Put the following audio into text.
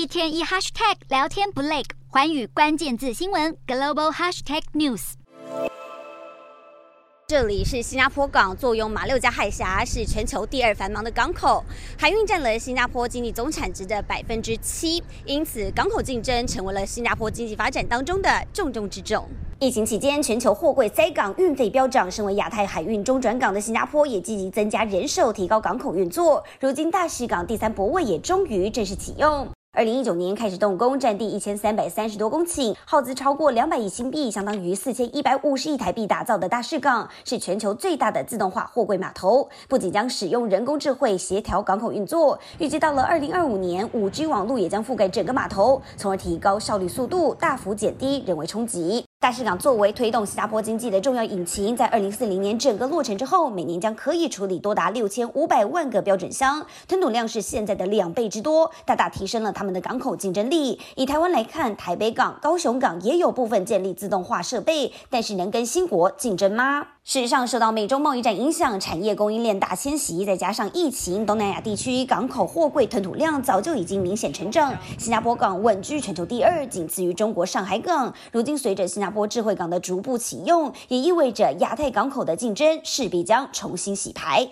一天一 hashtag 聊天不累，环宇关键字新闻 global hashtag news。这里是新加坡港，坐拥马六甲海峡，是全球第二繁忙的港口，海运占了新加坡经济总产值的百分之七，因此港口竞争成为了新加坡经济发展当中的重中之重。疫情期间，全球货柜塞港运费飙涨，身为亚太海运中转港的新加坡也积极增加人手，提高港口运作。如今大士港第三泊位也终于正式启用。二零一九年开始动工，占地一千三百三十多公顷，耗资超过两百亿新币，相当于四千一百五十亿台币打造的大市港，是全球最大的自动化货柜码头。不仅将使用人工智慧协调港口运作，预计到了二零二五年，五 G 网络也将覆盖整个码头，从而提高效率速度，大幅减低人为冲击。大市港作为推动新加坡经济的重要引擎，在二零四零年整个落成之后，每年将可以处理多达六千五百万个标准箱，吞吐量是现在的两倍之多，大大提升了他们的港口竞争力。以台湾来看，台北港、高雄港也有部分建立自动化设备，但是能跟新国竞争吗？事实上，受到美中贸易战影响，产业供应链大迁徙，再加上疫情，东南亚地区港口货柜吞吐量早就已经明显成长。新加坡港稳居全球第二，仅次于中国上海港。如今随着新加坡智慧港的逐步启用，也意味着亚太港口的竞争势必将重新洗牌。